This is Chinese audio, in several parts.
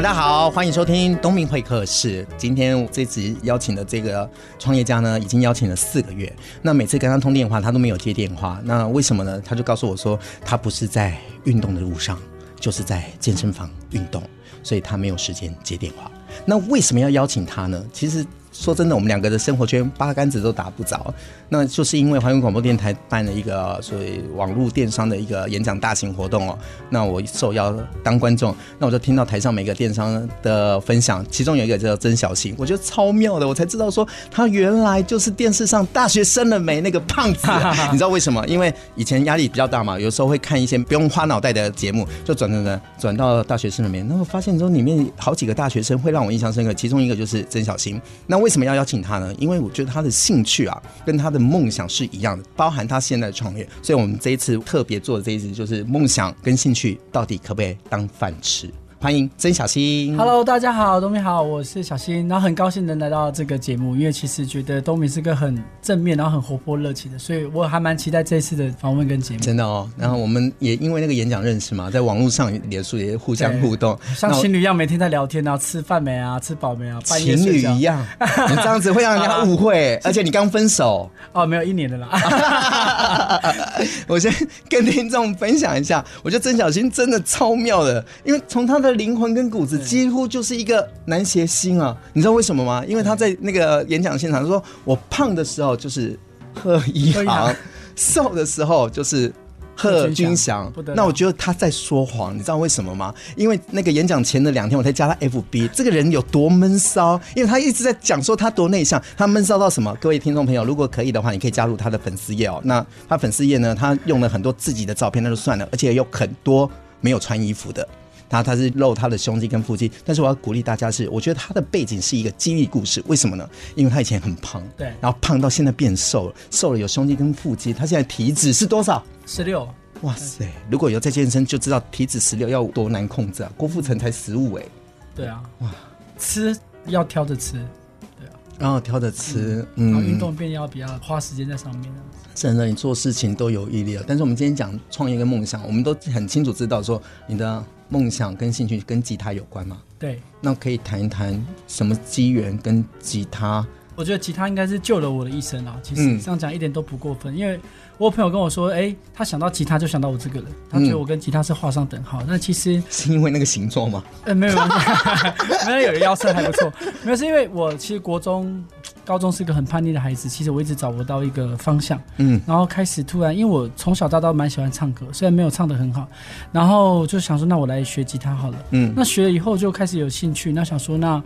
大家好，欢迎收听东明会客室。今天这次邀请的这个创业家呢，已经邀请了四个月。那每次跟他通电话，他都没有接电话。那为什么呢？他就告诉我说，他不是在运动的路上，就是在健身房运动，所以他没有时间接电话。那为什么要邀请他呢？其实。说真的，我们两个的生活圈八竿子都打不着，那就是因为华语广播电台办了一个所谓网络电商的一个演讲大型活动哦。那我受邀当观众，那我就听到台上每个电商的分享，其中有一个叫曾小新，我觉得超妙的，我才知道说他原来就是电视上大学生了没那个胖子，你知道为什么？因为以前压力比较大嘛，有时候会看一些不用花脑袋的节目，就转转转转到大学生里面，那我发现说里面好几个大学生会让我印象深刻，其中一个就是曾小新，那。为什么要邀请他呢？因为我觉得他的兴趣啊，跟他的梦想是一样的，包含他现在的创业。所以，我们这一次特别做的这一次，就是梦想跟兴趣到底可不可以当饭吃？欢迎曾小新。Hello，大家好，东明好，我是小新，然后很高兴能来到这个节目，因为其实觉得东明是个很正面，然后很活泼热情的，所以我还蛮期待这次的访问跟节目。真的哦，然后我们也因为那个演讲认识嘛，在网络上、脸书也互相互动，像情侣一样，每天在聊天啊，吃饭没啊，吃饱没啊，半夜情侣一样，你这样子会让人家误会，而且你刚分手哦，没有一年的啦。我先跟听众分享一下，我觉得曾小新真的超妙的，因为从他的灵魂跟骨子几乎就是一个男谐星啊！你知道为什么吗？因为他在那个演讲现场说：“我胖的时候就是贺一航，瘦的时候就是贺军翔。”那我觉得他在说谎，你知道为什么吗？因为那个演讲前的两天，我才加他 FB，这个人有多闷骚，因为他一直在讲说他多内向，他闷骚到什么？各位听众朋友，如果可以的话，你可以加入他的粉丝页哦。那他粉丝页呢？他用了很多自己的照片，那就算了，而且有很多没有穿衣服的。他他是露他的胸肌跟腹肌，但是我要鼓励大家是，我觉得他的背景是一个激励故事。为什么呢？因为他以前很胖，对，然后胖到现在变瘦了，瘦了有胸肌跟腹肌。他现在体脂是多少？十六。哇塞！如果有在健身，就知道体脂十六要多难控制啊。郭富城才十五哎。对啊。哇，吃要挑着吃，对啊。然后挑着吃，嗯，运动变要比较花时间在上面。真的，你做事情都有毅力了。但是我们今天讲创业跟梦想，我们都很清楚知道说你的。梦想跟兴趣跟吉他有关吗？对，那可以谈一谈什么机缘跟吉他？我觉得吉他应该是救了我的一生啊！其实这样讲一点都不过分，嗯、因为我有朋友跟我说，哎、欸，他想到吉他就想到我这个人，他觉得我跟吉他是画上等号。那、嗯、其实 是因为那个形状吗？呃，没有，没有，有的腰身还不错。没有，是因为我其实国中。高中是一个很叛逆的孩子，其实我一直找不到一个方向，嗯，然后开始突然，因为我从小到大蛮喜欢唱歌，虽然没有唱的很好，然后就想说，那我来学吉他好了，嗯，那学了以后就开始有兴趣，那想说，那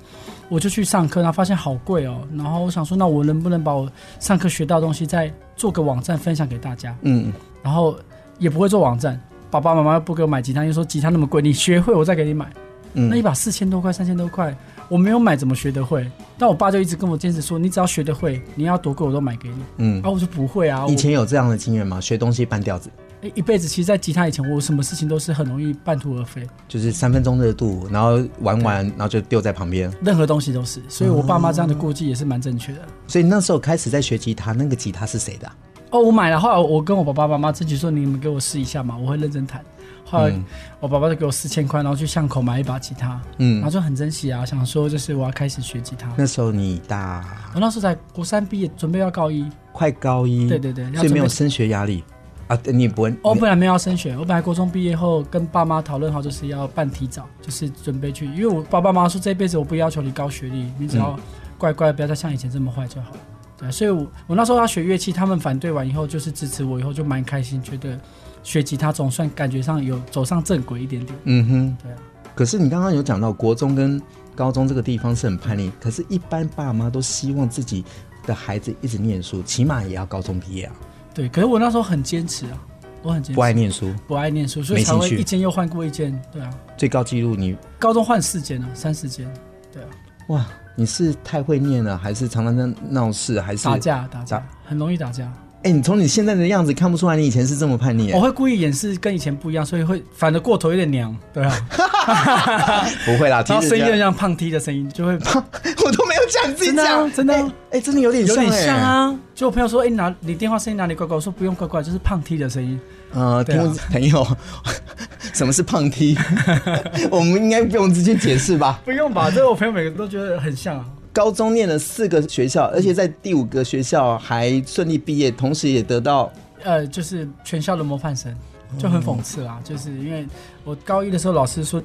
我就去上课，然后发现好贵哦，然后我想说，那我能不能把我上课学到的东西再做个网站分享给大家，嗯，然后也不会做网站，爸爸妈妈又不给我买吉他，又说吉他那么贵，你学会我再给你买，嗯，那一把四千多块，三千多块。我没有买，怎么学得会？但我爸就一直跟我坚持说，你只要学得会，你要多贵我都买给你。嗯，啊，我就不会啊。以前有这样的经验吗？学东西半吊子？哎，一辈子其实，在吉他以前，我什么事情都是很容易半途而废，就是三分钟热度，然后玩完，然后就丢在旁边。任何东西都是，所以我爸妈这样的估计也是蛮正确的。所以那时候开始在学吉他，那个吉他是谁的？哦，我买了，后来我跟我爸爸妈妈自己说，你们给我试一下嘛，我会认真弹。后来我爸爸就给我四千块，然后去巷口买一把吉他，嗯，然后就很珍惜啊，想说就是我要开始学吉他。那时候你大？我那时候在国三毕业，准备要高一，快高一。对对对，所以没有升学压力啊？你不会？我本来没有要升学，我本来国中毕业后跟爸妈讨论好，就是要办提早，就是准备去，因为我爸爸妈妈说这辈子我不要求你高学历，你只要乖乖不要再像以前这么坏就好。对，所以我我那时候要学乐器，他们反对完以后就是支持我，以后就蛮开心，觉得。学吉他总算感觉上有走上正轨一点点。嗯哼，对啊。可是你刚刚有讲到国中跟高中这个地方是很叛逆，可是，一般爸妈都希望自己的孩子一直念书，起码也要高中毕业啊。对，可是我那时候很坚持啊，我很坚持，不爱念书，不爱念书，所以才会一间又换过一间。对啊，最高纪录你高中换四间啊，三四间。对啊，哇，你是太会念了，还是常常在闹事，还是打架？打架，很容易打架。哎、欸，你从你现在的样子看不出来，你以前是这么叛逆。我会故意掩饰跟以前不一样，所以会反而过头有点娘，对啊。不会啦，然后声音就像胖 T 的声音，就会胖 我都没有讲自己讲，真的，哎、真的有点像，有点像啊。就我朋友说，哎、欸，拿你电话声音哪里怪怪？我说不用怪怪，就是胖 T 的声音。呃，听众朋友，什么是胖 T？我们应该不用直接解释吧？不用吧？这个我朋友每个都觉得很像啊。高中念了四个学校，而且在第五个学校还顺利毕业，同时也得到呃，就是全校的模范生，就很讽刺啦。就是因为我高一的时候，老师说。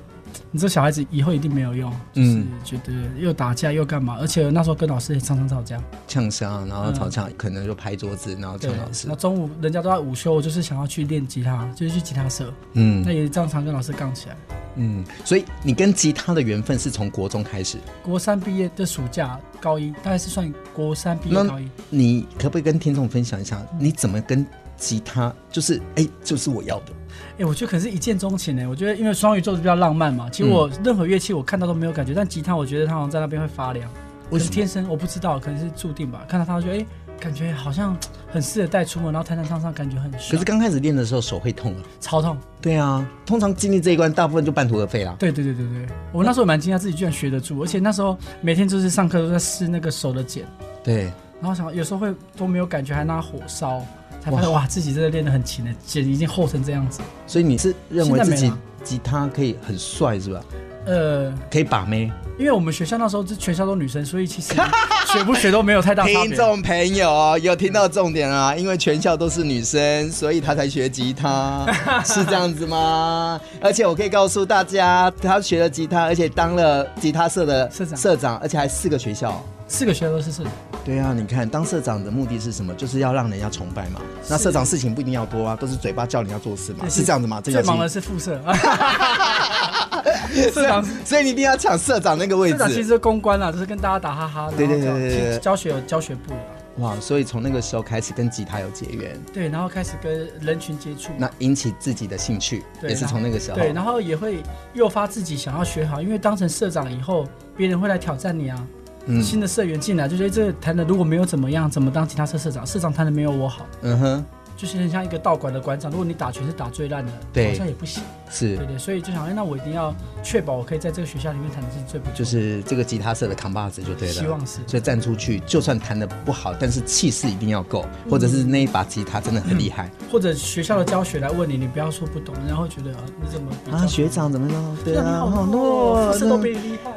你这小孩子以后一定没有用，就是觉得又打架又干嘛，而且那时候跟老师也常常吵架，呛声，然后吵架，可能就拍桌子，然后呛老师。那中午人家都在午休，我就是想要去练吉他，就是去吉他社，嗯，那也常常跟老师杠起来，嗯，所以你跟吉他的缘分是从国中开始，国三毕业的暑假，高一大概是算国三毕业高一。你可不可以跟听众分享一下，你怎么跟吉他，就是哎、欸，就是我要的。哎、欸，我觉得可能是一见钟情呢。我觉得因为双鱼座比较浪漫嘛，其实我任何乐器我看到都没有感觉，嗯、但吉他我觉得它好像在那边会发亮。我是？天生我不知道，可能是注定吧。看到它，我觉得哎、欸，感觉好像很适合带出门，然后弹弹唱唱，感觉很帅。可是刚开始练的时候手会痛啊，超痛。对啊，通常经历这一关，大部分就半途而废了。对对对对对，我那时候蛮惊讶自己居然学得住，而且那时候每天就是上课都在试那个手的茧。对，然后想有时候会都没有感觉，还拿火烧。才发现哇，自己真的练得很勤的，茧已经厚成这样子。所以你是认为自己吉他可以很帅是吧？呃，可以把妹。因为我们学校那时候是全校都女生，所以其实 学不学都没有太大差别。听众朋友有听到重点啊？因为全校都是女生，所以他才学吉他，是这样子吗？而且我可以告诉大家，他学了吉他，而且当了吉他社的社长，社长，而且还四个学校。四个学校都是社长。对啊，你看当社长的目的是什么？就是要让人家崇拜嘛。那社长事情不一定要多啊，都是嘴巴叫人家做事嘛，是这样子吗？最忙的是副社。社长，所以你一定要抢社长那个位置。社长其实是公关啊，就是跟大家打哈哈。对对对对对。教学有教学部的。哇，所以从那个时候开始跟吉他有结缘。对，然后开始跟人群接触。那引起自己的兴趣，也是从那个时候。对，然后也会诱发自己想要学好，因为当成社长以后，别人会来挑战你啊。新的社员进来就觉得这个弹的如果没有怎么样，怎么当吉他社社长？社长谈的没有我好。嗯哼。就是很像一个道馆的馆长，如果你打拳是打最烂的，对，好像也不行。是，对对，所以就想，哎，那我一定要确保我可以在这个学校里面弹的是最不错，就是这个吉他社的扛把子就对了。希望是，所以站出去，就算弹的不好，但是气势一定要够，或者是那一把吉他真的很厉害，嗯、或者学校的教学来问你，你不要说不懂，然后觉得啊，你怎么啊，学长怎么了？对啊，好多，副社都比你厉害，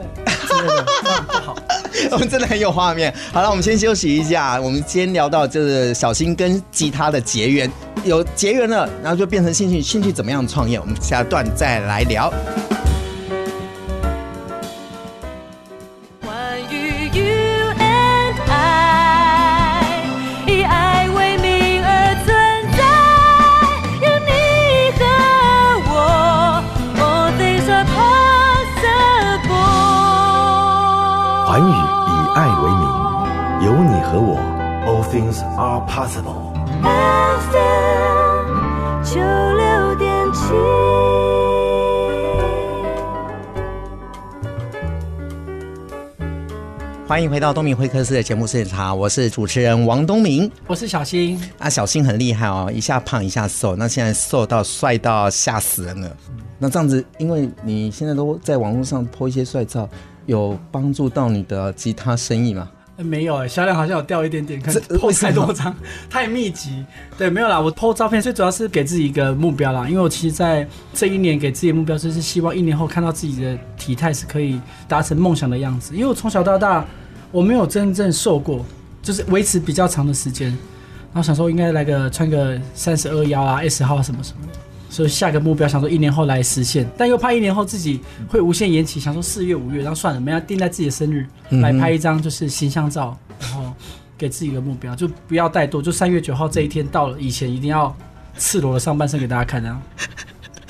真的不好。我们真的很有画面。好了，我们先休息一下。我们今天聊到就是小新跟吉他的结缘，有结缘了，然后就变成兴趣。兴趣怎么样创业？我们下段再来聊。环宇以爱为名，有你和我，All things are possible。欢迎回到东明会客室的节目现场，我是主持人王东明，我是小新。啊，小新很厉害哦，一下胖一下瘦，那现在瘦到帅到吓死人了。那这样子，因为你现在都在网络上 po 一些帅照，有帮助到你的吉他生意吗？没有哎、欸，销量好像有掉一点点，可是 po 太多张，太密集。对，没有啦，我 po 照片最主要是给自己一个目标啦，因为我其实在这一年给自己的目标就是希望一年后看到自己的体态是可以达成梦想的样子。因为我从小到大我没有真正瘦过，就是维持比较长的时间，然后想说应该来个穿个三十二腰啊 S 号什么什么。所以下个目标想说一年后来实现，但又怕一年后自己会无限延期，想说四月五月，然后算了，没要定在自己的生日来拍一张就是形象照，然后给自己一个目标，就不要带多，就三月九号这一天到了以前一定要赤裸的上半身给大家看，这样。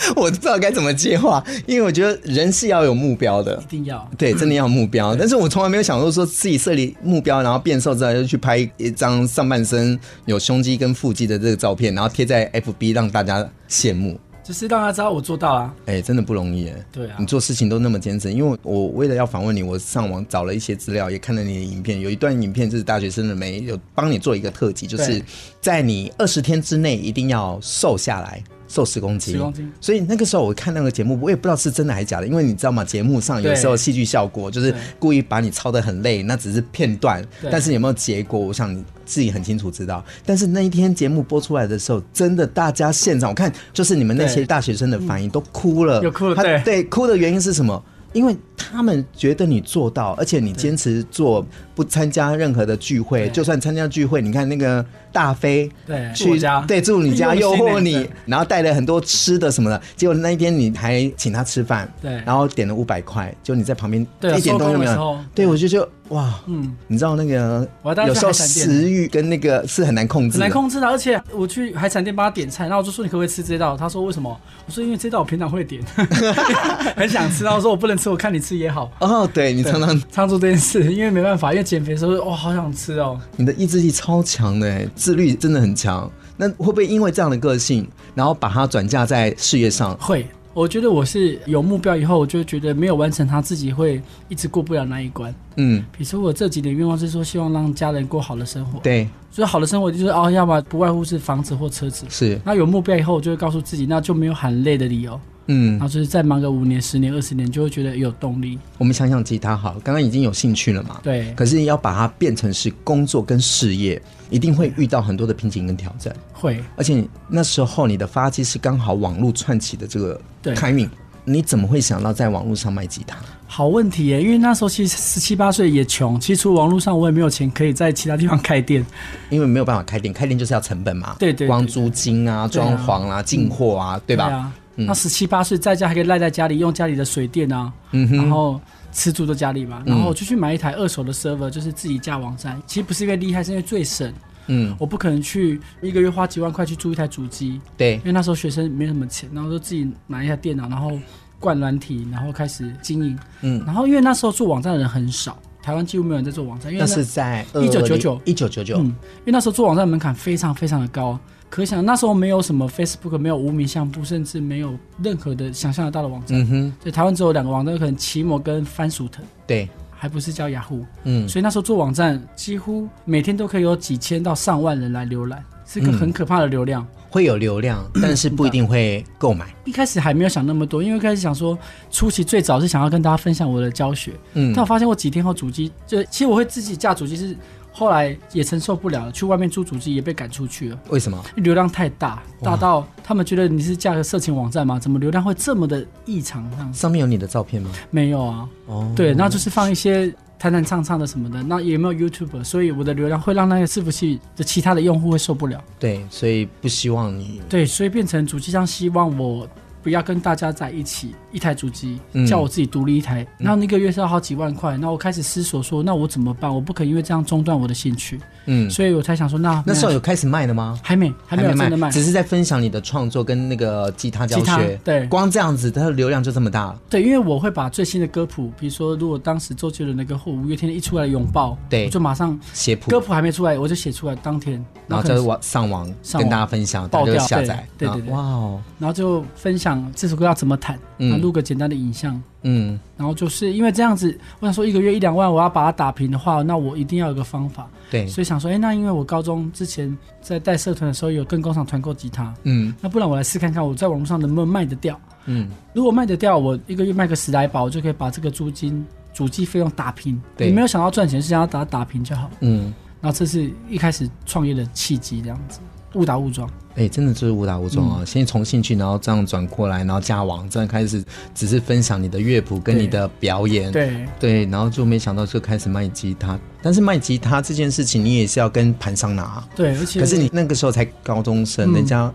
我不知道该怎么接话，因为我觉得人是要有目标的，一定要对，真的要有目标。但是我从来没有想过说自己设立目标，然后变瘦之后就去拍一张上半身有胸肌跟腹肌的这个照片，然后贴在 FB 让大家羡慕。就是让他知道我做到啊。哎，真的不容易哎。对啊，你做事情都那么坚持，因为我为了要访问你，我上网找了一些资料，也看了你的影片。有一段影片就是大学生的美，有帮你做一个特辑，就是在你二十天之内一定要瘦下来。瘦十公斤，十公斤。所以那个时候我看那个节目，我也不知道是真的还是假的，因为你知道吗？节目上有时候戏剧效果就是故意把你操得很累，那只是片段，但是有没有结果，我想你自己很清楚知道。但是那一天节目播出来的时候，真的大家现场我看就是你们那些大学生的反应都哭了，有哭了，对对，哭的原因是什么？因为他们觉得你做到，而且你坚持做，不参加任何的聚会，就算参加聚会，你看那个大飞对去对住你家 诱惑你，然后带了很多吃的什么的，结果那一天你还请他吃饭，对，然后点了五百块，就你在旁边一点都没有，对我就觉得哇，嗯，你知道那个有时候食欲跟那个是很难控制，很难控制的，而且我去海产店帮他点菜，然后我就说你可不可以吃这道？他说为什么？我说因为这道我平常会点，很想吃，然后说我不能吃，我看你吃也好。哦，对你常常常做这件事，因为没办法，因为减肥的时候哇，好想吃哦。你的意志力超强的，自律真的很强。那会不会因为这样的个性，然后把它转嫁在事业上？会，我觉得我是有目标以后，我就觉得没有完成他自己会一直过不了那一关。嗯，比如说我这几年愿望是说，希望让家人过好的生活。对，所以好的生活就是哦，要么不外乎是房子或车子。是，那有目标以后，我就会告诉自己，那就没有喊累的理由。嗯，然后就是再忙个五年、十年、二十年，就会觉得有动力。我们想想吉他好，刚刚已经有兴趣了嘛？对。可是要把它变成是工作跟事业，一定会遇到很多的瓶颈跟挑战。会。而且那时候你的发迹是刚好网络串起的这个 timing，你怎么会想到在网络上卖吉他？好问题耶，因为那时候其实十七八岁也穷，其实除了网络上我也没有钱可以在其他地方开店，因为没有办法开店，开店就是要成本嘛。对对，对。光租金啊、装潢啊、进货啊，对吧？那十七八岁在家还可以赖在家里用家里的水电啊，嗯、然后吃住在家里嘛，然后我就去买一台二手的 server，就是自己架网站。其实不是因为厉害，是因为最省。嗯，我不可能去一个月花几万块去租一台主机。对，因为那时候学生没什么钱，然后就自己买一台电脑，然后灌软体，然后开始经营。嗯，然后因为那时候做网站的人很少，台湾几乎没有人在做网站。因为那，那是在一九九九，一九九九。嗯，因为那时候做网站门槛非常非常的高。可想那时候没有什么 Facebook，没有无名相簿，甚至没有任何的想象得到的网站。嗯哼，所以台湾只有两个网站，可能奇摩跟番薯藤。对，还不是叫雅虎。嗯，所以那时候做网站，几乎每天都可以有几千到上万人来浏览，是个很可怕的流量。嗯、会有流量，但是不一定会购买。一开始还没有想那么多，因为一开始想说，初期最早是想要跟大家分享我的教学。嗯，但我发现我几天后主机，就其实我会自己架主机是。后来也承受不了了，去外面租主机也被赶出去了。为什么？流量太大，大到他们觉得你是架个色情网站吗？怎么流量会这么的异常？上面有你的照片吗？没有啊。哦，对，那就是放一些弹弹唱唱的什么的。那也没有 YouTube，所以我的流量会让那个伺服器的其他的用户会受不了。对，所以不希望你。对，所以变成主机商希望我。不要跟大家在一起，一台主机，叫我自己独立一台，然后那个月是要好几万块，那我开始思索说，那我怎么办？我不可以因为这样中断我的兴趣，嗯，所以我才想说，那那时候有开始卖的吗？还没，还没有真的卖，只是在分享你的创作跟那个吉他教学，对，光这样子，它的流量就这么大了，对，因为我会把最新的歌谱，比如说如果当时周杰伦那个或五月天一出来拥抱，对，我就马上写谱，歌谱还没出来，我就写出来当天，然后就网上网跟大家分享，爆掉下载，对对对，哇哦，然后就分享这首歌要怎么。弹，嗯。录个简单的影像，嗯，然后就是因为这样子，我想说一个月一两万，我要把它打平的话，那我一定要有个方法，对，所以想说，哎，那因为我高中之前在带社团的时候有跟工厂团购吉他，嗯，那不然我来试看看我在网络上能不能卖得掉，嗯，如果卖得掉，我一个月卖个十来把，我就可以把这个租金、主机费用打平，对，你没有想到赚钱，是想要把它打平就好，嗯，然后这是一开始创业的契机，这样子。误打误撞，哎、欸，真的就是误打误撞啊！嗯、先从兴趣，然后这样转过来，然后加网，这样开始只是分享你的乐谱跟你的表演，对对，然后就没想到就开始卖吉他。但是卖吉他这件事情，你也是要跟盘商拿，对，而且可是你那个时候才高中生，嗯、人家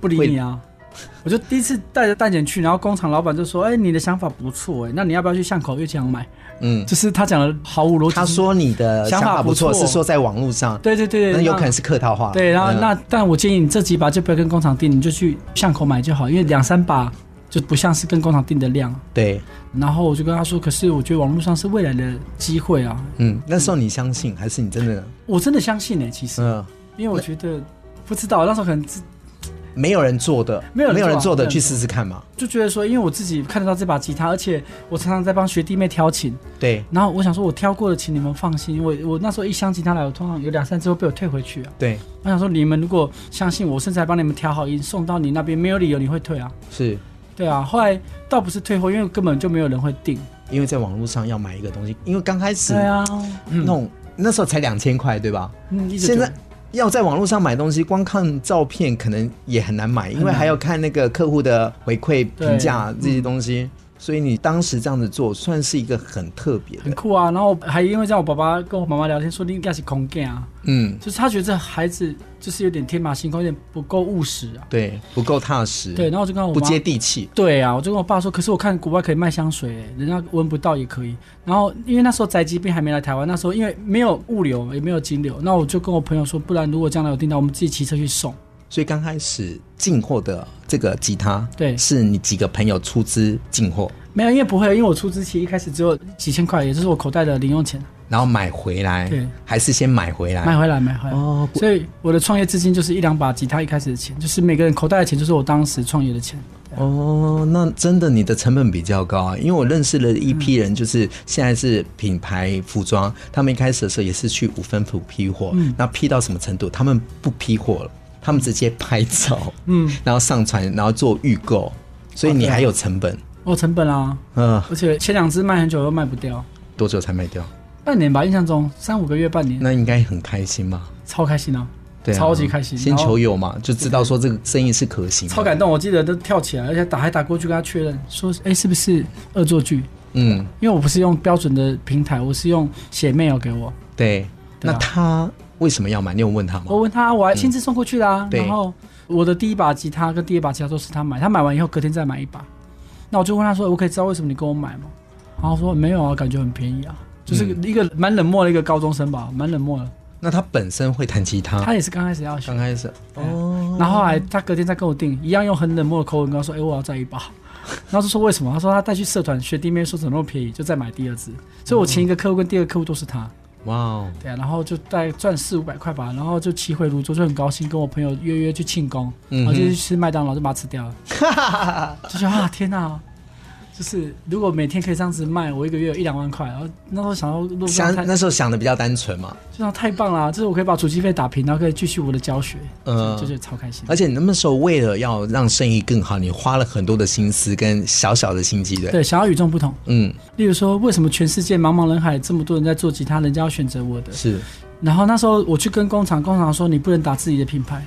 不理你啊。我就第一次带着蛋姐去，然后工厂老板就说：“哎、欸，你的想法不错，哎，那你要不要去巷口乐器行买？”嗯，就是他讲的毫无逻辑。他说你的想法不错，是说在网络上。对对对，那有可能是客套话。对，然后那但我建议你这几把就不要跟工厂订，你就去巷口买就好，因为两三把就不像是跟工厂订的量。对。然后我就跟他说：“可是我觉得网络上是未来的机会啊。”嗯，那时候你相信还是你真的？我真的相信呢、欸，其实，嗯，因为我觉得不知道那时候可能。没有人做的，没有人做啊没有人做的，去试试看嘛。就觉得说，因为我自己看得到这把吉他，而且我常常在帮学弟妹挑琴，对然后我想说，我挑过的琴你们放心，我我那时候一箱吉他来，我通常有两三支会被我退回去啊。对，我想说，你们如果相信我，甚至还帮你们调好音送到你那边，没有理由你会退啊。是对啊，后来倒不是退货，因为根本就没有人会订。因为在网络上要买一个东西，因为刚开始对啊，那种那时候才两千块，对吧？嗯，现在要在网络上买东西，光看照片可能也很难买，因为还要看那个客户的回馈评价这些东西。所以你当时这样子做，算是一个很特别的，很酷啊。然后还因为这样，我爸爸跟我妈妈聊天说，你应该是空干啊。嗯，就是他觉得这孩子就是有点天马行空，有点不够务实啊。对，不够踏实。对，然后我就跟我不接地气。对啊，我就跟我爸说，可是我看国外可以卖香水，人家闻不到也可以。然后因为那时候宅急便还没来台湾，那时候因为没有物流，也没有金流，那我就跟我朋友说，不然如果将来有订单，我们自己骑车去送。所以刚开始进货的这个吉他，对，是你几个朋友出资进货？没有，因为不会，因为我出资其实一开始只有几千块，也就是我口袋的零用钱。然后买回来，对，还是先买回来，买回来，买回来。哦，所以我的创业资金就是一两把吉他一开始的钱，就是每个人口袋的钱，就是我当时创业的钱。哦，那真的你的成本比较高啊，因为我认识了一批人，就是现在是品牌服装，嗯、他们一开始的时候也是去五分埔批货，嗯，那批到什么程度？他们不批货了。他们直接拍照，嗯，然后上传，然后做预购，所以你还有成本，哦，成本啊，嗯，而且前两只卖很久都卖不掉，多久才卖掉？半年吧，印象中三五个月，半年。那应该很开心吧？超开心啊，对，超级开心。先求有嘛，就知道说这个生意是可行。超感动，我记得都跳起来，而且打还打过去跟他确认，说，哎，是不是恶作剧？嗯，因为我不是用标准的平台，我是用写 mail 给我。对，那他。为什么要买？你有问他吗？我问他，我还亲自送过去啦、啊嗯。然后我的第一把吉他跟第二把吉他都是他买，他买完以后隔天再买一把。那我就问他说：“我可以知道为什么你跟我买吗？”然后说：“没有啊，感觉很便宜啊，就是一个蛮冷漠的一个高中生吧，蛮冷漠的。”那他本身会弹吉他？他也是刚开始要学，刚开始哦。然后后来他隔天再跟我订，一样用很冷漠的口吻跟他说：“哎、欸，我要再一把。” 然后就说为什么？他说他带去社团学弟妹说怎么那么便宜，就再买第二支。所以我前一个客户跟第二个客户都是他。哇哦，对啊，然后就大概赚四五百块吧，然后就骑回泸州，就很高兴，跟我朋友约约去庆功，嗯、然后就去吃麦当劳，就把它吃掉了，就觉得啊天哪！就是如果每天可以这样子卖，我一个月有一两万块。然后那时候想到想那时候想的比较单纯嘛，就想太棒了，就是我可以把主机费打平，然后可以继续我的教学，嗯，就觉得超开心。而且你那时候为了要让生意更好，你花了很多的心思跟小小的心机，对对，想要与众不同。嗯，例如说，为什么全世界茫茫人海这么多人在做吉他，人家要选择我的？是。然后那时候我去跟工厂，工厂说你不能打自己的品牌。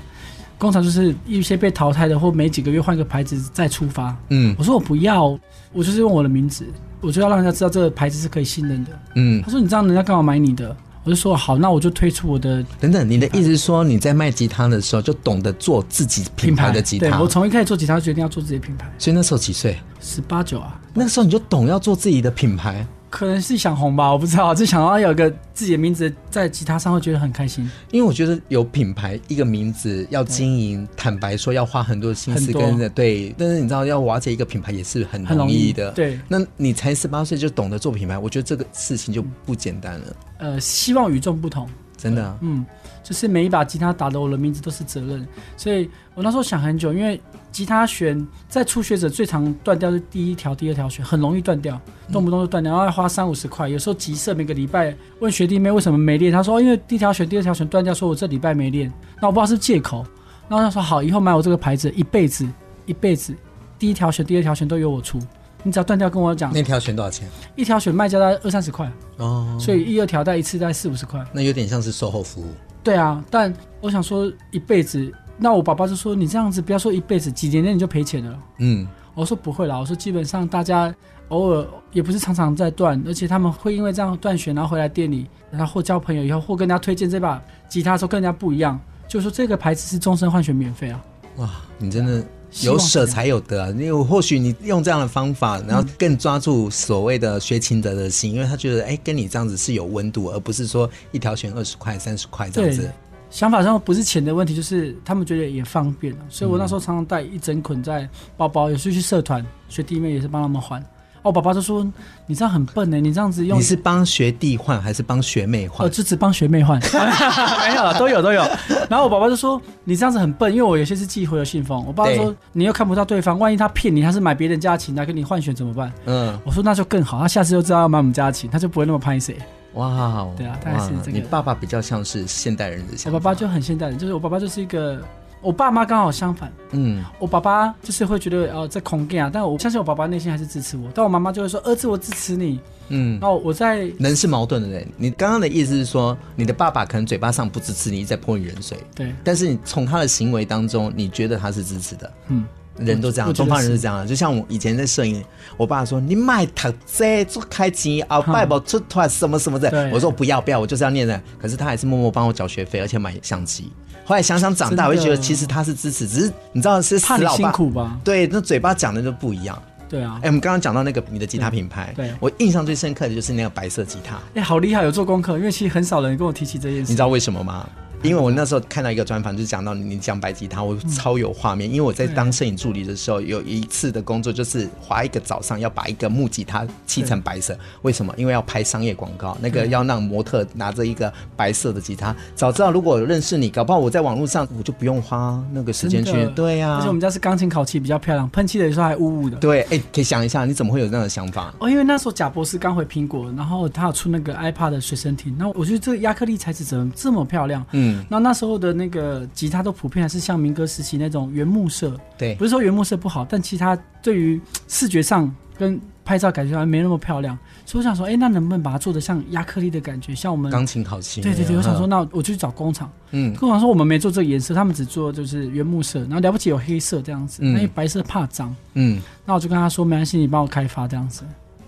工厂就是一些被淘汰的，或每几个月换个牌子再出发。嗯，我说我不要，我就是用我的名字，我就要让人家知道这个牌子是可以信任的。嗯，他说你这样人家干嘛买你的？我就说好，那我就推出我的。等等，你的意思是说你在卖吉他的时候就懂得做自己品牌的吉他？对，我从一开始做吉他就决定要做自己的品牌。所以那时候几岁？十八九啊。那个时候你就懂要做自己的品牌。可能是想红吧，我不知道，就想要有个自己的名字在吉他上，会觉得很开心。因为我觉得有品牌一个名字要经营，坦白说要花很多心思跟着对。但是你知道要瓦解一个品牌也是很容易的。易对，那你才十八岁就懂得做品牌，我觉得这个事情就不简单了。呃，希望与众不同，真的，嗯，就是每一把吉他打的我的名字都是责任，所以我那时候想很久，因为。吉他弦在初学者最常断掉是第一条、第二条弦，很容易断掉，动不动就断掉，然后要花三五十块。有时候急色，每个礼拜问学弟妹为什么没练，他说因为第一条弦、第二条弦断掉，说我这礼拜没练。那我不知道是借口。然后他说好，以后买我这个牌子，一辈子，一辈子，第一条弦、第二条弦都由我出。你只要断掉跟我讲。那条弦多少钱？一条弦卖价大概二三十块。哦。所以一二条带一次大概四五十块。那有点像是售后服务。对啊，但我想说一辈子。那我爸爸就说：“你这样子不要说一辈子，几年内你就赔钱了。”嗯，我说不会啦，我说基本上大家偶尔也不是常常在断，而且他们会因为这样断弦，然后回来店里，然后或交朋友以后，或跟人家推荐这把吉他的时候跟人家不一样，就是说这个牌子是终身换弦免费啊！哇，你真的有舍才有得啊！因为或许你用这样的方法，然后更抓住所谓的学琴者的心，因为他觉得哎，跟你这样子是有温度，而不是说一条弦二十块、三十块这样子。想法上不是钱的问题，就是他们觉得也方便了，所以我那时候常常带一整捆在包包，有时候去社团，学弟妹也是帮他们还。哦，爸爸就说你这样很笨呢，你这样子用你是帮学弟换还是帮学妹换？呃，就只帮学妹换，没有，都有都有。然后我爸爸就说你这样子很笨，因为我有些是寄回邮信封。我爸爸说你又看不到对方，万一他骗你，他是买别人家的琴来跟你换选怎么办？嗯，我说那就更好，他下次就知道要买我们家的琴，他就不会那么拍谢。哇，对啊，大概是这个。你爸爸比较像是现代人的想法，我爸爸就很现代人，就是我爸爸就是一个。我爸妈刚好相反，嗯，我爸爸就是会觉得哦，在恐吓啊，但我相信我爸爸内心还是支持我，但我妈妈就会说儿子，我支持你，嗯，然后我在人是矛盾的人，你刚刚的意思是说，你的爸爸可能嘴巴上不支持你，在泼你冷水，对，但是你从他的行为当中，你觉得他是支持的，嗯，人都这样，东方人是这样的，就像我以前在摄影，我爸说你买台这做开机啊，拜宝出团什么什么的，我说不要不要，我就是要念的，可是他还是默默帮我缴学费，而且买相机。后来想想长大，我就觉得其实他是支持，只是你知道是死老爸，辛苦吧？对，那嘴巴讲的就不一样。对啊，哎，我们刚刚讲到那个你的吉他品牌，对，我印象最深刻的就是那个白色吉他。哎，好厉害，有做功课，因为其实很少人跟我提起这件事。你知道为什么吗？因为我那时候看到一个专访，就是讲到你讲白吉他，我超有画面。因为我在当摄影助理的时候，有一次的工作就是花一个早上要把一个木吉他漆成白色。为什么？因为要拍商业广告，那个要让模特拿着一个白色的吉他。早知道如果认识你，搞不好我在网络上我就不用花那个时间去。对呀，而且我们家是钢琴烤漆，比较漂亮，喷漆的时候还雾雾的。对，哎，可以想一下，你怎么会有那样的想法？哦，因为那时候贾博士刚回苹果，然后他有出那个 iPad 的随身听，那我觉得这个亚克力材质怎么这么漂亮？嗯，那那时候的。那个吉他都普遍还是像民歌时期那种原木色，对，不是说原木色不好，但其他对于视觉上跟拍照感觉还没那么漂亮，所以我想说，哎，那能不能把它做的像亚克力的感觉，像我们钢琴烤漆？对对对，我想说，那我就去找工厂，嗯，工厂说我们没做这个颜色，他们只做就是原木色，然后了不起有黑色这样子，因为白色怕脏，嗯，那我就跟他说，没关系，你帮我开发这样子。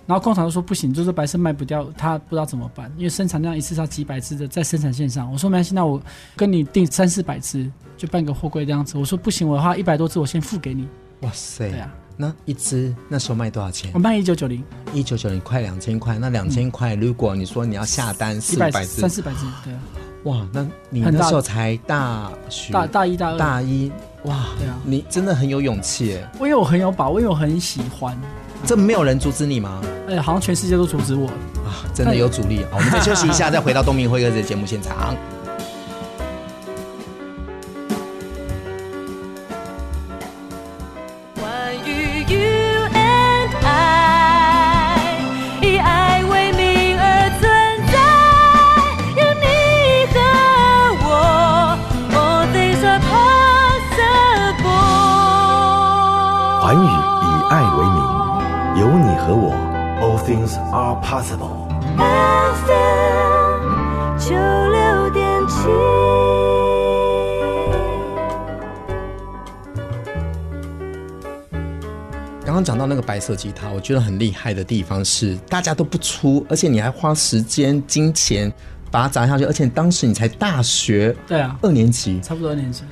然后工厂就说不行，就是白色卖不掉，他不知道怎么办，因为生产量一次要几百只的在生产线上。我说没关系，那我跟你订三四百只，就办个货柜这样子。我说不行，我的话一百多只我先付给你。哇塞，对啊，那一只那时候卖多少钱？我卖一九九零，一九九零快两千块。那两千块，如果你说你要下单四百只，三四百只，对啊。哇，那你那时候才大学，大大一大二，大一，哇，对啊，你真的很有勇气哎。因为我很有把握，因为我很喜欢。这没有人阻止你吗？哎，好像全世界都阻止我啊！真的有阻力。好，我们再休息一下，再回到东明辉哥的节目现场。Things are possible。FM 九六点七。刚刚讲到那个白色吉他，我觉得很厉害的地方是，大家都不出，而且你还花时间、金钱把它砸下去，而且当时你才大学，对啊，二年级，差不多二年级，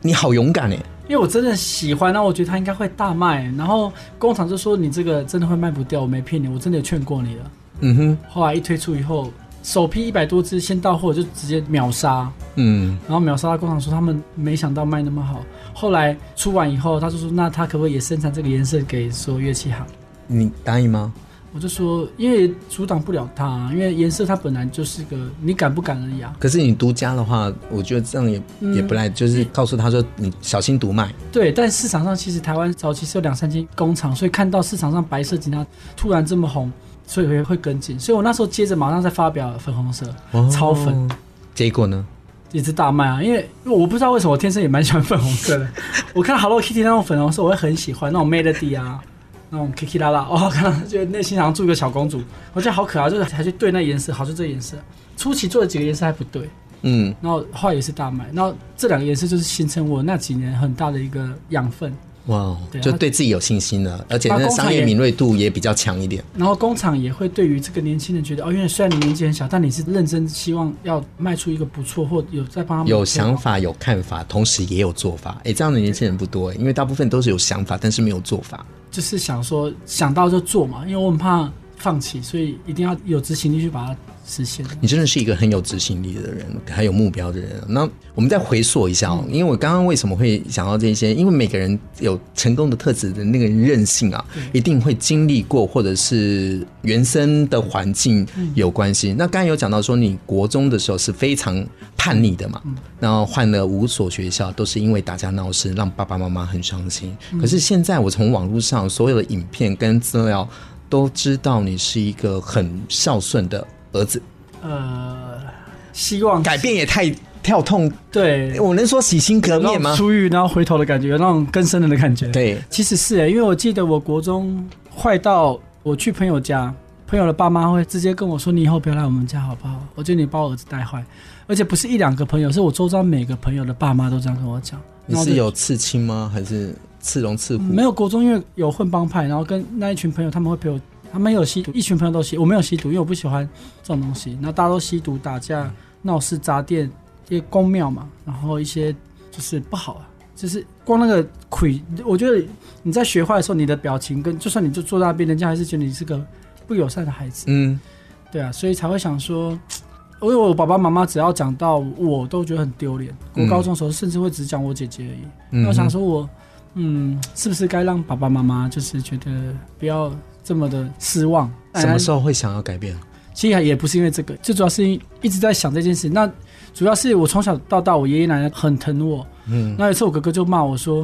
你好勇敢哎。因为我真的喜欢，那我觉得他应该会大卖，然后工厂就说你这个真的会卖不掉，我没骗你，我真的劝过你了。嗯哼。后来一推出以后，首批一百多只先到货就直接秒杀。嗯。然后秒杀，工厂说他们没想到卖那么好。后来出完以后，他就说那他可不可以也生产这个颜色给所有乐器行？你答应吗？我就说，因为阻挡不了它，因为颜色它本来就是个你敢不敢而已啊。可是你独家的话，我觉得这样也、嗯、也不赖，就是告诉他说你小心独卖。对，但市场上其实台湾早期是有两三间工厂，所以看到市场上白色吉他突然这么红，所以会会跟进。所以我那时候接着马上再发表粉红色、哦、超粉，结果呢，一直大卖啊。因为因为我不知道为什么我天生也蛮喜欢粉红色的，我看 Hello Kitty 那种粉红色，我会很喜欢那种 Melody 啊。那种 Kiki 啦啦，哦，看到就内心好像住一个小公主，我觉得好可爱，就是还去对那颜色，好就这颜色。初期做的几个颜色还不对，嗯，然后后来也是大卖，然后这两个颜色就是形成我那几年很大的一个养分。哇，对，就对自己有信心了，而且那商业敏锐度也比较强一点。然后工厂也会对于这个年轻人觉得，哦，因为虽然你年纪很小，但你是认真希望要卖出一个不错，或有在帮他们有想法、有看法，同时也有做法。哎，这样的年轻人不多，因为大部分都是有想法，但是没有做法。就是想说想到就做嘛，因为我很怕放弃，所以一定要有执行力去把它实现。你真的是一个很有执行力的人，很有目标的人。那我们再回溯一下哦，因为我刚刚为什么会想到这些？因为每个人有成功的特质的那个韧性啊，一定会经历过或者是原生的环境有关系。那刚刚有讲到说，你国中的时候是非常叛逆的嘛，然后换了五所学校，都是因为打架闹事，让爸爸妈妈很伤心。可是现在我从网络上所有的影片跟资料。都知道你是一个很孝顺的儿子，呃，希望改变也太跳痛，对，我能说洗心革面吗？出狱然后回头的感觉，有那种更深的感觉。对，其实是哎、欸，因为我记得我国中坏到我去朋友家，朋友的爸妈会直接跟我说：“你以后不要来我们家好不好？”我觉得你把我儿子带坏，而且不是一两个朋友，是我周遭每个朋友的爸妈都这样跟我讲。你是有刺青吗？还是？刺龙刺虎、嗯、没有，国中因为有混帮派，然后跟那一群朋友，他们会陪我，他们有吸毒，一群朋友都吸，我没有吸毒，因为我不喜欢这种东西。然后大家都吸毒、打架、闹事、砸店，一些公庙嘛，然后一些就是不好啊，就是光那个鬼，我觉得你在学坏的时候，你的表情跟就算你就坐在那边，人家还是觉得你是个不友善的孩子。嗯，对啊，所以才会想说，因为我爸爸妈妈只要讲到我都觉得很丢脸。我高中的时候甚至会只讲我姐姐而已。嗯、我想说我。嗯，是不是该让爸爸妈妈就是觉得不要这么的失望？什么时候会想要改变？其实也不是因为这个，最主要是一直在想这件事。那主要是我从小到大，我爷爷奶奶很疼我。嗯，那有一次我哥哥就骂我说，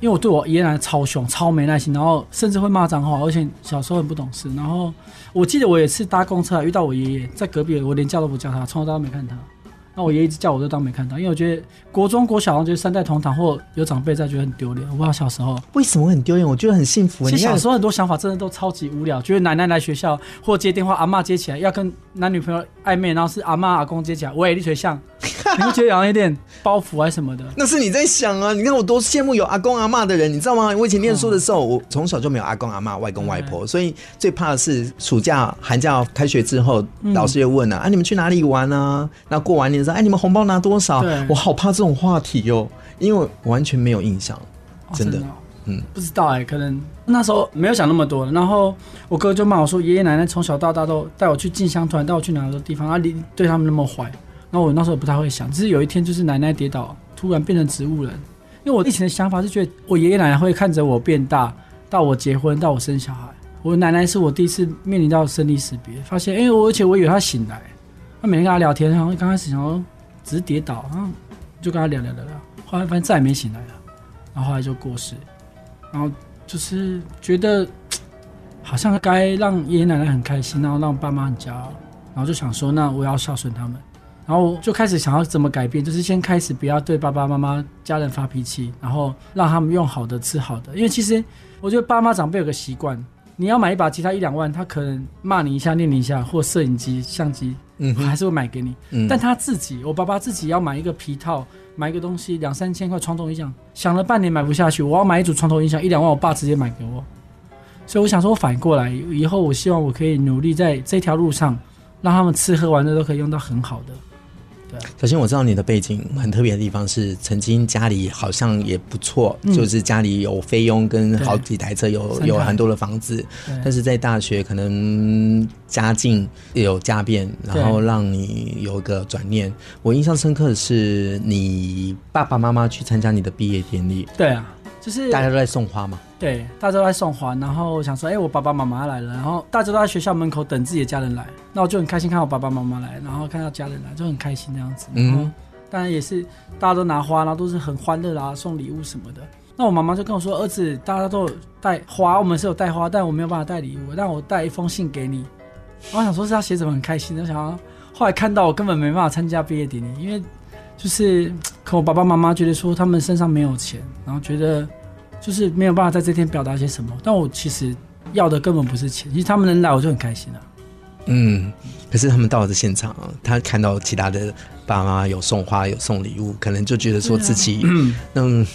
因为我对我爷爷奶奶超凶、超没耐心，然后甚至会骂脏话，而且小时候很不懂事。然后我记得我有一次搭公车遇到我爷爷在隔壁，我连叫都不叫他，从头到尾没看他。那我爷爷一直叫我，都当没看到，因为我觉得国中、国小，我觉得三代同堂或有长辈在，觉得很丢脸。我不知道小时候为什么很丢脸，我觉得很幸福。其实小时候很多想法真的都超级无聊，觉得奶奶来学校或接电话，阿嬷接起来要跟男女朋友暧昧，然后是阿嬷阿公接起来，我也立学像。你会 觉得好像有点包袱还是什么的？那是你在想啊！你看我多羡慕有阿公阿嬷的人，你知道吗？我以前念书的时候，我从小就没有阿公阿嬷、外公外婆，所以最怕的是暑假、寒假开学之后，老师又问了：“啊，你们去哪里玩啊？”那过完年说：“哎，你们红包拿多少？”我好怕这种话题哟，因为我完全没有印象，真的，嗯，不知道哎，可能那时候没有想那么多。然后我哥就骂我说：“爷爷奶奶从小到大都带我去进香团，带我去哪个地方啊？你对他们那么坏。”然后我那时候不太会想，只是有一天就是奶奶跌倒，突然变成植物人。因为我以前的想法是觉得我爷爷奶奶会看着我变大，到我结婚，到我生小孩。我奶奶是我第一次面临到生离死别，发现哎、欸，而且我以为她醒来，每天跟他聊天，然后刚开始想说只是跌倒，然后就跟他聊聊聊聊，后来发现再也没醒来了，然后后来就过世，然后就是觉得好像该让爷爷奶奶很开心，然后让爸妈很骄傲，然后就想说那我要孝顺他们。然后就开始想要怎么改变，就是先开始不要对爸爸妈妈、家人发脾气，然后让他们用好的吃好的。因为其实我觉得爸妈长辈有个习惯，你要买一把吉他一两万，他可能骂你一下、念你一下，或摄影机、相机，嗯，还是会买给你。嗯，但他自己，我爸爸自己要买一个皮套，买一个东西两三千块床头音响，想了半年买不下去。我要买一组床头音响一两万，我爸直接买给我。所以我想说，我反过来以后，我希望我可以努力在这条路上，让他们吃喝玩乐都可以用到很好的。首先我知道你的背景很特别的地方是，曾经家里好像也不错，嗯、就是家里有菲佣跟好几台车，有有很多的房子，但是在大学可能家境有家变，然后让你有一个转念。我印象深刻的是，你爸爸妈妈去参加你的毕业典礼，对啊。就是大家都在送花嘛，对，大家都在送花，然后想说，哎、欸，我爸爸妈妈来了，然后大家都在学校门口等自己的家人来，那我就很开心看到我爸爸妈妈来，然后看到家人来就很开心这样子。嗯，当然也是大家都拿花，然后都是很欢乐啦，送礼物什么的。那我妈妈就跟我说，儿子，大家都带花，我们是有带花，但我没有办法带礼物，但我带一封信给你。我想说是要写什么很开心的，我想要后来看到我根本没办法参加毕业典礼，因为。就是，可我爸爸妈妈觉得说他们身上没有钱，然后觉得就是没有办法在这天表达些什么。但我其实要的根本不是钱，其实他们能来我就很开心了。嗯，可是他们到了这现场，他看到其他的爸妈有送花有送礼物，可能就觉得说自己，啊、嗯，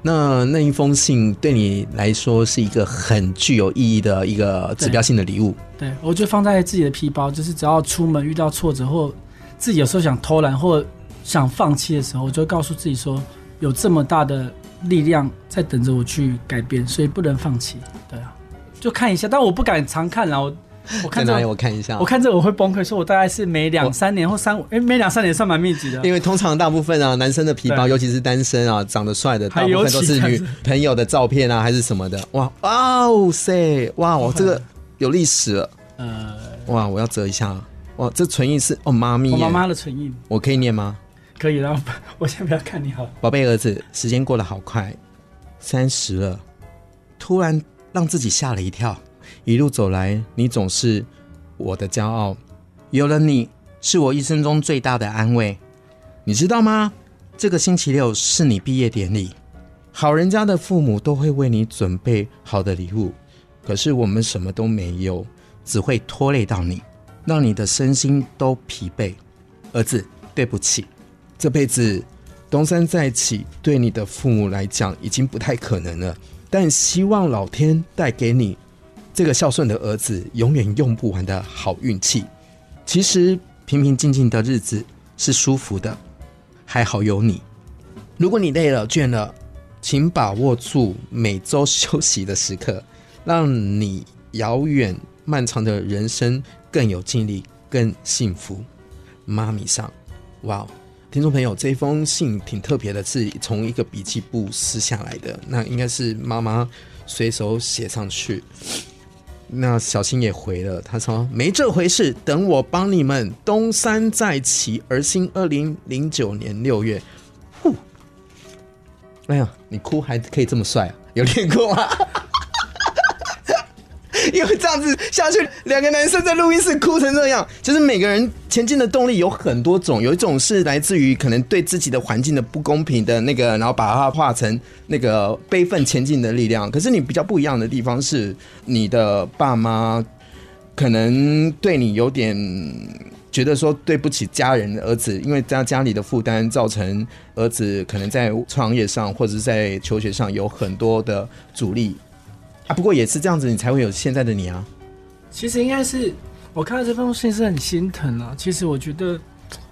那那一封信对你来说是一个很具有意义的一个指标性的礼物。对，对我就放在自己的皮包，就是只要出门遇到挫折或自己有时候想偷懒或。想放弃的时候，我就会告诉自己说，有这么大的力量在等着我去改变，所以不能放弃。对啊，就看一下，但我不敢常看啦。我我看这里我看一下，我看这个我会崩溃，说我大概是每两三年或三五，哎，每两三年算蛮密集的。因为通常大部分啊，男生的皮包，尤其是单身啊，长得帅的，大部分都是女朋友的照片啊，还是什么的。哇哇塞，哇，我这个有历史了。呃，哇，我要折一下。哇，这唇印是哦，妈咪，我妈妈的唇印，我可以念吗？可以，了我先不要看你好了。宝贝儿子，时间过得好快，三十了，突然让自己吓了一跳。一路走来，你总是我的骄傲，有了你是我一生中最大的安慰。你知道吗？这个星期六是你毕业典礼，好人家的父母都会为你准备好的礼物，可是我们什么都没有，只会拖累到你，让你的身心都疲惫。儿子，对不起，这辈子东山再起对你的父母来讲已经不太可能了，但希望老天带给你。这个孝顺的儿子永远用不完的好运气。其实平平静静的日子是舒服的，还好有你。如果你累了倦了，请把握住每周休息的时刻，让你遥远漫长的人生更有精力、更幸福。妈咪上，哇，听众朋友，这封信挺特别的，是从一个笔记簿撕下来的，那应该是妈妈随手写上去。那小新也回了，他说没这回事，等我帮你们东山再起。而新二零零九年六月，呼，哎呀，你哭还可以这么帅啊？有练过吗？因为这样子下去，两个男生在录音室哭成这样，就是每个人前进的动力有很多种，有一种是来自于可能对自己的环境的不公平的那个，然后把它化成那个悲愤前进的力量。可是你比较不一样的地方是，你的爸妈可能对你有点觉得说对不起家人的儿子，因为家家里的负担造成儿子可能在创业上或者是在求学上有很多的阻力。啊，不过也是这样子，你才会有现在的你啊。其实应该是我看到这封信是很心疼啊。其实我觉得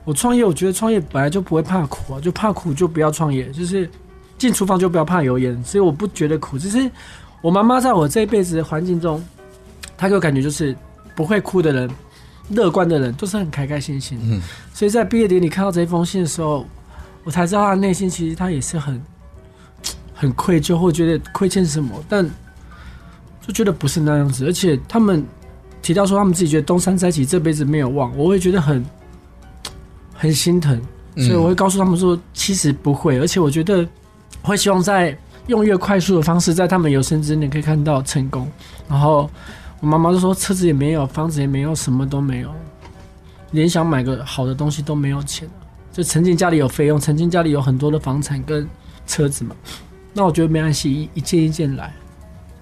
我创业，我觉得创业本来就不会怕苦啊，就怕苦就不要创业，就是进厨房就不要怕油烟，所以我不觉得苦。只是我妈妈在我这一辈子的环境中，她给我感觉就是不会哭的人，乐观的人都是很开开心心。嗯，所以在毕业典礼看到这封信的时候，我才知道她内心其实她也是很很愧疚，或觉得亏欠什么，但。就觉得不是那样子，而且他们提到说他们自己觉得东山再起这辈子没有望，我会觉得很很心疼，所以我会告诉他们说，其实不会，而且我觉得会希望在用越快速的方式，在他们有生之年可以看到成功。然后我妈妈就说，车子也没有，房子也没有，什么都没有，连想买个好的东西都没有钱。就曾经家里有费用，曾经家里有很多的房产跟车子嘛，那我觉得没关系，一一件一件来。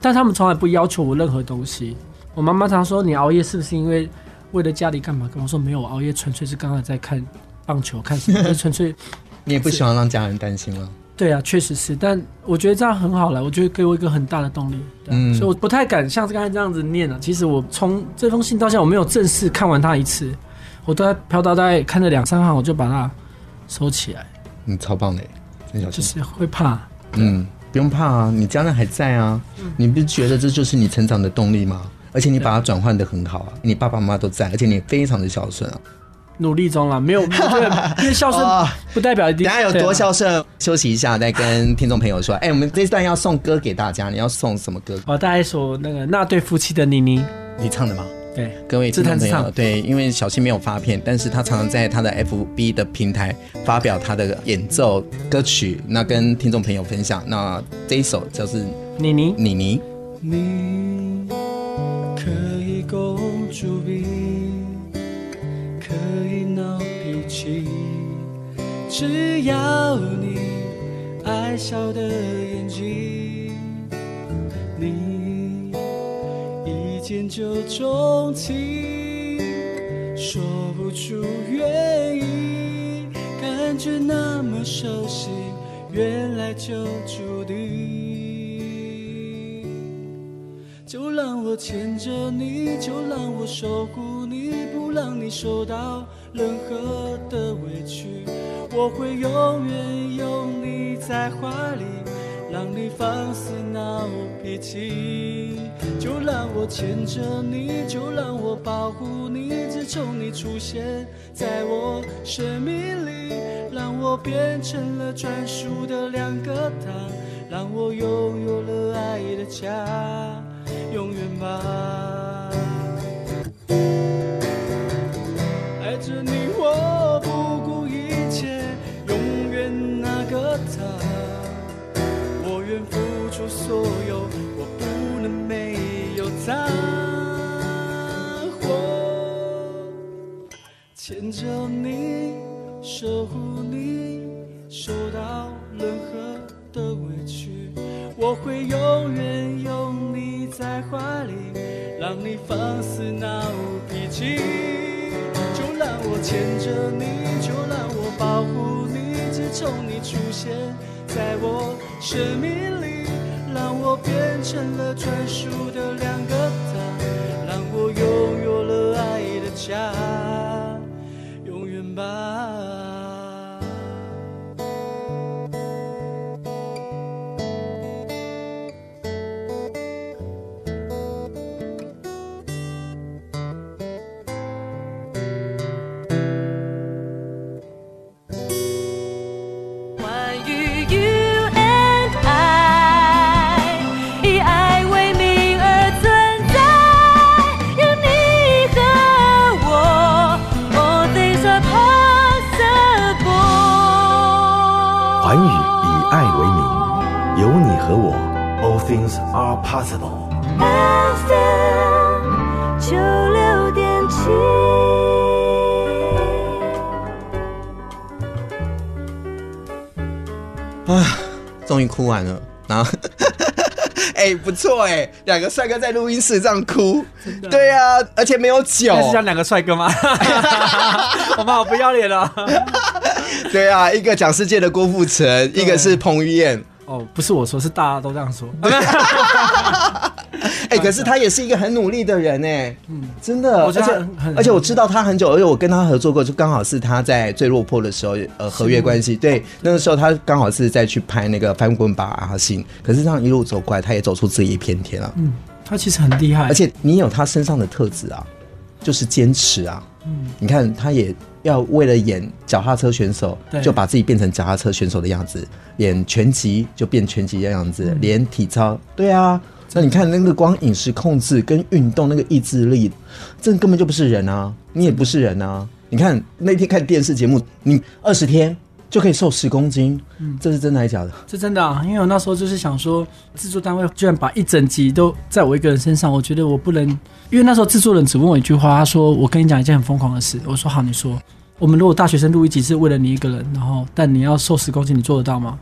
但他们从来不要求我任何东西。我妈妈常说：“你熬夜是不是因为为了家里干嘛？”跟我说：“没有，我熬夜纯粹是刚才在看棒球，看什么？就纯粹。”你也不喜欢让家人担心了。对啊，确实是。但我觉得这样很好了，我觉得给我一个很大的动力。嗯，所以我不太敢像刚才这样子念了。其实我从这封信到现在，我没有正式看完它一次，我都在飘到大概看了两三行，我就把它收起来。嗯超棒的，真小就是会怕。嗯。不用怕啊，你家人还在啊，你不是觉得这就是你成长的动力吗？而且你把它转换的很好啊，你爸爸妈妈都在，而且你非常的孝顺啊。努力中了，没有，因为孝顺 不代表一定。等下有多孝顺，休息一下再跟听众朋友说。哎，我们这段要送歌给大家，你要送什么歌？我大概说那个那对夫妻的妮妮，你唱的吗？对，各位听众朋友，对，因为小新没有发片，但是他常常在他的 FB 的平台发表他的演奏歌曲，那跟听众朋友分享。那这一首就是妮妮，妮妮。你可以公主病，可以闹脾气，只要你爱笑的眼睛，一见就钟情，说不出原因，感觉那么熟悉，原来就注定。就让我牵着你，就让我守护你，不让你受到任何的委屈。我会永远拥你在怀里。让你放肆闹脾气，就让我牵着你，就让我保护你。自从你出现在我生命里，让我变成了专属的两个他，让我拥有了爱的家，永远吧。所有，我不能没有他。我牵着你，守护你，受到任何的委屈，我会永远拥你在怀里，让你放肆闹脾气。就让我牵着你，就让我保护你，自从你出现在我生命里，让我变成了专属的两个他，让我拥有了爱的家，永远吧。Possible. FM 九六点七。啊，终于哭完了，然后，哎、欸，不错哎，两个帅哥在录音室这样哭，对啊，而且没有酒，是讲两个帅哥吗？我们好不要脸啊。对啊，一个讲世界的郭富城，一个是彭于晏。哦，不是我说，是大家都这样说。哎、欸，可是他也是一个很努力的人哎，嗯，真的，而且而且我知道他很久，而且我跟他合作过，就刚好是他在最落魄的时候，呃，合约关系，对，那个时候他刚好是在去拍那个翻滚吧阿信，可是这样一路走过来，他也走出自己一片天啊。嗯，他其实很厉害，而且你有他身上的特质啊，就是坚持啊。嗯，你看他也。要为了演脚踏车选手，就把自己变成脚踏车选手的样子；演拳击就变拳击的样子；练、嗯、体操，对啊。那你看那个光饮食控制跟运动那个意志力，这根本就不是人啊！你也不是人啊！你看那天看电视节目，你二十天。就可以瘦十公斤，嗯，这是真的还是假的？是真的啊，因为我那时候就是想说，制作单位居然把一整集都在我一个人身上，我觉得我不能，因为那时候制作人只问我一句话，他说：“我跟你讲一件很疯狂的事。”我说：“好，你说，我们如果大学生录一集是为了你一个人，然后但你要瘦十公斤，你做得到吗？”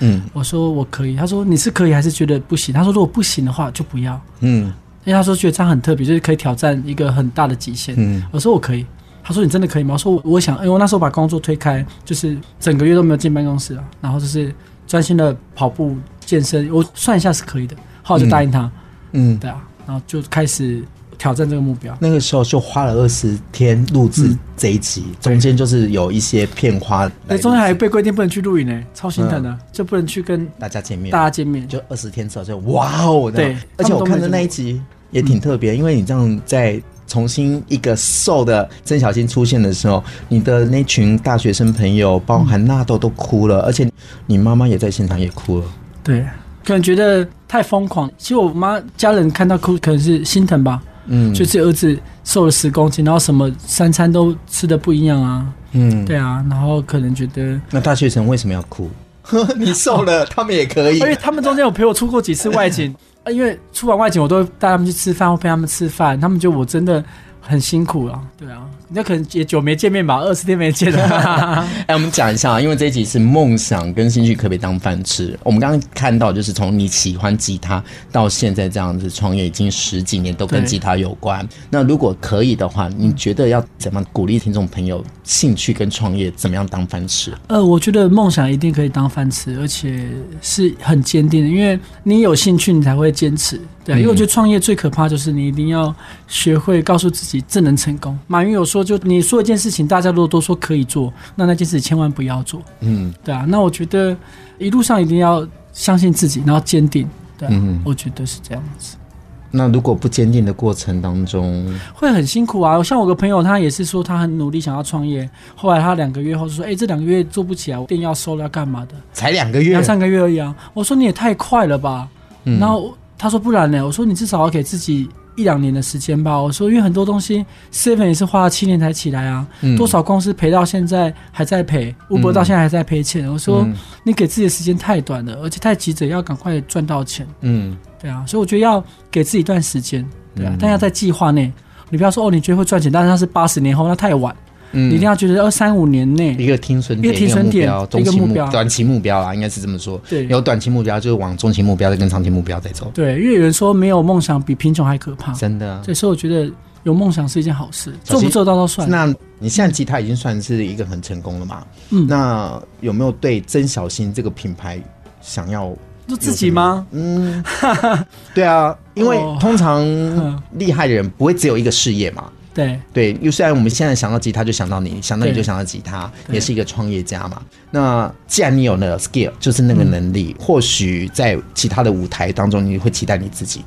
嗯，我说我可以。他说：“你是可以还是觉得不行？”他说：“如果不行的话，就不要。”嗯，因为他说觉得这样很特别，就是可以挑战一个很大的极限。嗯，我说我可以。他说：“你真的可以吗？”我说：“我想，因为我那时候把工作推开，就是整个月都没有进办公室啊，然后就是专心的跑步健身。我算一下是可以的，后来就答应他。嗯，对啊，然后就开始挑战这个目标。那个时候就花了二十天录制这一集，嗯、中间就是有一些片花。对，中间还被规定不能去录影呢，超心疼的，嗯、就不能去跟大家见面。大家见面，就二十天之后就哇哦，对，而且我看的那一集也挺特别，嗯、因为你这样在。重新一个瘦的曾小欣出现的时候，你的那群大学生朋友，包含纳豆都哭了，而且你妈妈也在现场也哭了。对，可能觉得太疯狂。其实我妈家人看到哭，可能是心疼吧。嗯，就是儿子瘦了十公斤，然后什么三餐都吃的不一样啊。嗯，对啊，然后可能觉得那大学生为什么要哭？你瘦了，他们也可以。而且他们中间有陪我出过几次外景。啊，因为出完外景，我都会带他们去吃饭，或陪他们吃饭，他们就我真的很辛苦啊。对啊。那可能也久没见面吧，二十天没见了。哎，我们讲一下，因为这一集是梦想跟兴趣可不可以当饭吃？我们刚刚看到，就是从你喜欢吉他到现在这样子创业，已经十几年都跟吉他有关。那如果可以的话，你觉得要怎么鼓励听众朋友兴趣跟创业怎么样当饭吃？呃，我觉得梦想一定可以当饭吃，而且是很坚定的，因为你有兴趣，你才会坚持。对，因为我觉得创业最可怕就是你一定要学会告诉自己这能成功。马云有说，就你说一件事情，大家如果都说可以做，那那件事千万不要做。嗯，对啊。那我觉得一路上一定要相信自己，然后坚定。对、啊，嗯我觉得是这样子。那如果不坚定的过程当中，会很辛苦啊。像我个朋友，他也是说他很努力想要创业，后来他两个月后就说：“哎、欸，这两个月做不起来，我店要收了，要干嘛的？才两个月，两三个月而已啊。”我说：“你也太快了吧。嗯”然后他说：“不然呢？”我说：“你至少要给自己。”一两年的时间吧，我说，因为很多东西，seven 也是花了七年才起来啊，嗯、多少公司赔到现在还在赔，Uber 到现在还在赔钱。嗯、我说，你给自己的时间太短了，而且太急着要赶快赚到钱。嗯，对啊，所以我觉得要给自己一段时间，对啊，嗯、但要在计划内，你不要说哦，你觉得会赚钱，但是它是八十年后，那太晚。嗯，你一定要觉得二三五年内一个停损点，一个停损点，一个目标，短期目标啊，应该是这么说。对，有短期目标就是往中期目标再跟长期目标再走。对，因为有人说没有梦想比贫穷还可怕，真的。所以我觉得有梦想是一件好事，做不做到都算。那你现在吉他已经算是一个很成功了嘛？嗯，那有没有对曾小新这个品牌想要做自己吗？嗯，对啊，因为 通常 厉害的人不会只有一个事业嘛。对对，又虽然我们现在想到吉他就想到你，想到你就想到吉他，也是一个创业家嘛。那既然你有那个 skill，就是那个能力，嗯、或许在其他的舞台当中，你会期待你自己。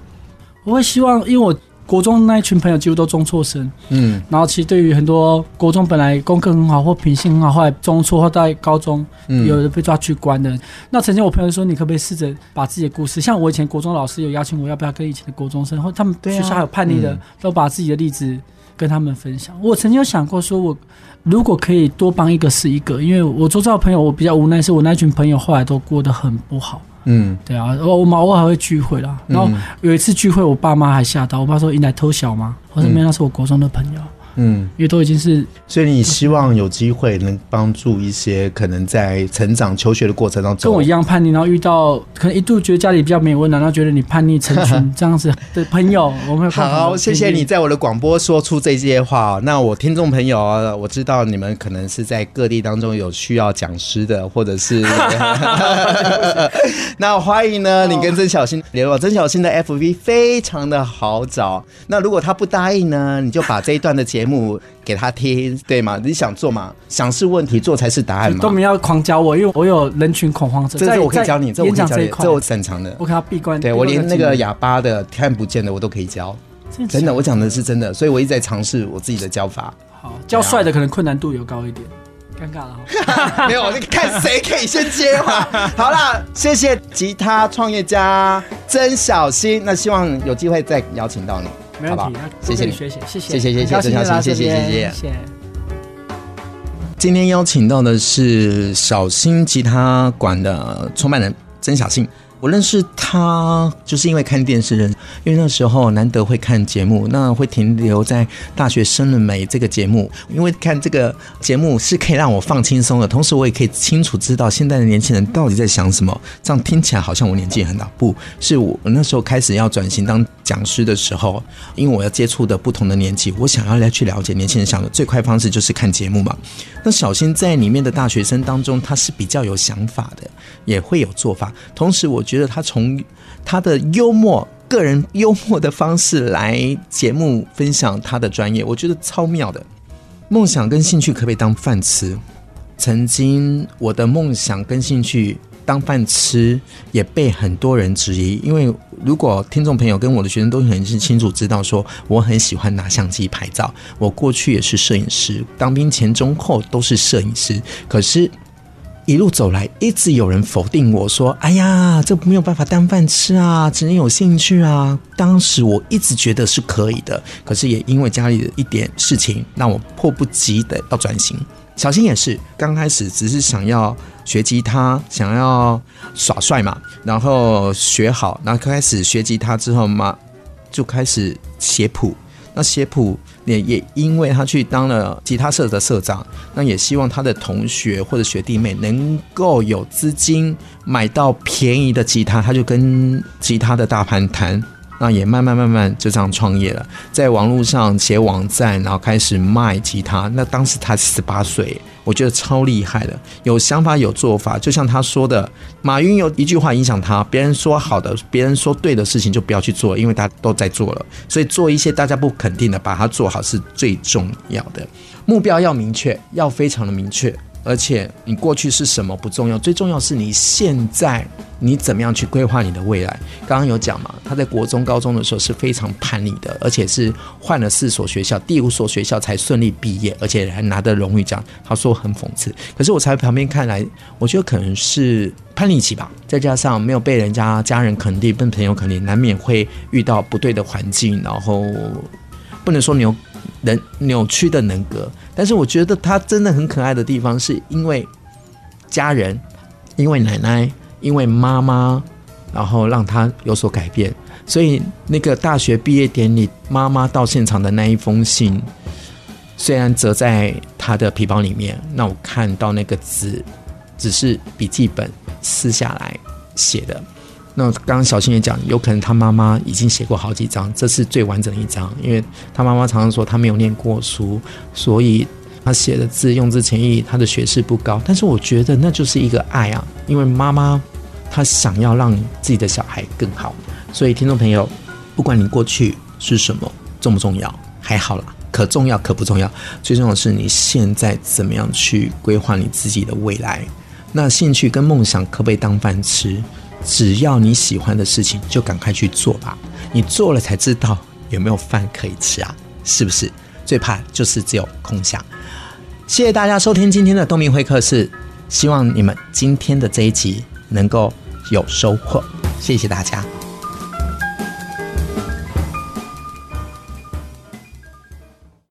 我会希望，因为我国中那一群朋友几乎都中辍生，嗯，然后其实对于很多国中本来功课很好或品性很好，后来中辍或到高中，有人被抓去关的。嗯、那曾经我朋友说，你可不可以试着把自己的故事，像我以前国中老师有邀请我，要不要跟以前的国中生，或他们学校还有叛逆的，都把自己的例子。跟他们分享，我曾经有想过，说我如果可以多帮一个是一个，因为我周遭的朋友，我比较无奈，是我那群朋友后来都过得很不好。嗯，对啊，我我们偶尔还会聚会啦，然后有一次聚会，我爸妈还吓到，我爸说：“你来偷笑吗？”我说：“没有，那是我国中的朋友。”嗯，因为都已经是，所以你希望有机会能帮助一些可能在成长求学的过程当中，跟我一样叛逆，然后遇到可能一度觉得家里比较没温暖，然后觉得你叛逆成群 这样子的朋友，我们好，谢谢你在我的广播说出这些话。那我听众朋友啊，我知道你们可能是在各地当中有需要讲师的，或者是 那欢迎呢，你跟曾小新联络，曾小新的 FV 非常的好找。那如果他不答应呢，你就把这一段的节目。节目给他听，对吗？你想做吗？想是问题，做才是答案嘛。都没要狂教我，因为我有人群恐慌症。这是我可以教你，这我可以教你，这我擅长的。我可要闭关，对我连那个哑巴的看不见的我都可以教。真的，我讲的是真的，所以我一直在尝试我自己的教法。好，教帅的可能困难度有高一点，尴尬了。没有，你看谁可以先接话。好啦，谢谢吉他创业家曾小新，那希望有机会再邀请到你。没问题，谢谢你，谢谢，谢谢，谢谢，谢谢谢谢，谢谢。今天邀请到的是小新吉他馆的创办人曾小新。我认识他就是因为看电视认识，因为那时候难得会看节目，那会停留在《大学生了没》这个节目，因为看这个节目是可以让我放轻松的，同时我也可以清楚知道现在的年轻人到底在想什么。这样听起来好像我年纪很大，不是我那时候开始要转型当讲师的时候，因为我要接触的不同的年纪，我想要来去了解年轻人想的最快方式就是看节目嘛。那小新在里面的大学生当中，他是比较有想法的，也会有做法，同时我觉得。他从他的幽默、个人幽默的方式来节目分享他的专业，我觉得超妙的。梦想跟兴趣可不可以当饭吃？曾经我的梦想跟兴趣当饭吃，也被很多人质疑。因为如果听众朋友跟我的学生都很清楚知道，说我很喜欢拿相机拍照，我过去也是摄影师，当兵前中后都是摄影师，可是。一路走来，一直有人否定我说：“哎呀，这没有办法当饭吃啊，只能有兴趣啊。”当时我一直觉得是可以的，可是也因为家里的一点事情，让我迫不及待要转型。小新也是刚开始只是想要学吉他，想要耍帅嘛，然后学好，然后开始学吉他之后嘛，就开始写谱。那写谱也也因为他去当了吉他社的社长，那也希望他的同学或者学弟妹能够有资金买到便宜的吉他，他就跟吉他的大盘谈。那也慢慢慢慢就这样创业了，在网络上写网站，然后开始卖吉他。那当时他十八岁，我觉得超厉害的，有想法有做法。就像他说的，马云有一句话影响他：别人说好的，别人说对的事情就不要去做，因为大家都在做了。所以做一些大家不肯定的，把它做好是最重要的。目标要明确，要非常的明确。而且你过去是什么不重要，最重要是你现在你怎么样去规划你的未来。刚刚有讲嘛，他在国中、高中的时候是非常叛逆的，而且是换了四所学校，第五所学校才顺利毕业，而且还拿得荣誉奖。他说很讽刺，可是我在旁边看来，我觉得可能是叛逆期吧，再加上没有被人家家人肯定，被朋友肯定，难免会遇到不对的环境，然后不能说扭人扭曲的人格。但是我觉得他真的很可爱的地方，是因为家人，因为奶奶，因为妈妈，然后让他有所改变。所以那个大学毕业典礼，妈妈到现场的那一封信，虽然折在他的皮包里面，那我看到那个字，只是笔记本撕下来写的。那刚刚小新也讲，有可能他妈妈已经写过好几张，这是最完整的一张，因为他妈妈常常说他没有念过书，所以他写的字用字遣意，他的学识不高。但是我觉得那就是一个爱啊，因为妈妈她想要让自己的小孩更好，所以听众朋友，不管你过去是什么，重不重要，还好啦，可重要可不重要，最重要的是你现在怎么样去规划你自己的未来。那兴趣跟梦想可不可以当饭吃？只要你喜欢的事情，就赶快去做吧。你做了才知道有没有饭可以吃啊，是不是？最怕就是只有空想。谢谢大家收听今天的东明会客室，希望你们今天的这一集能够有收获。谢谢大家。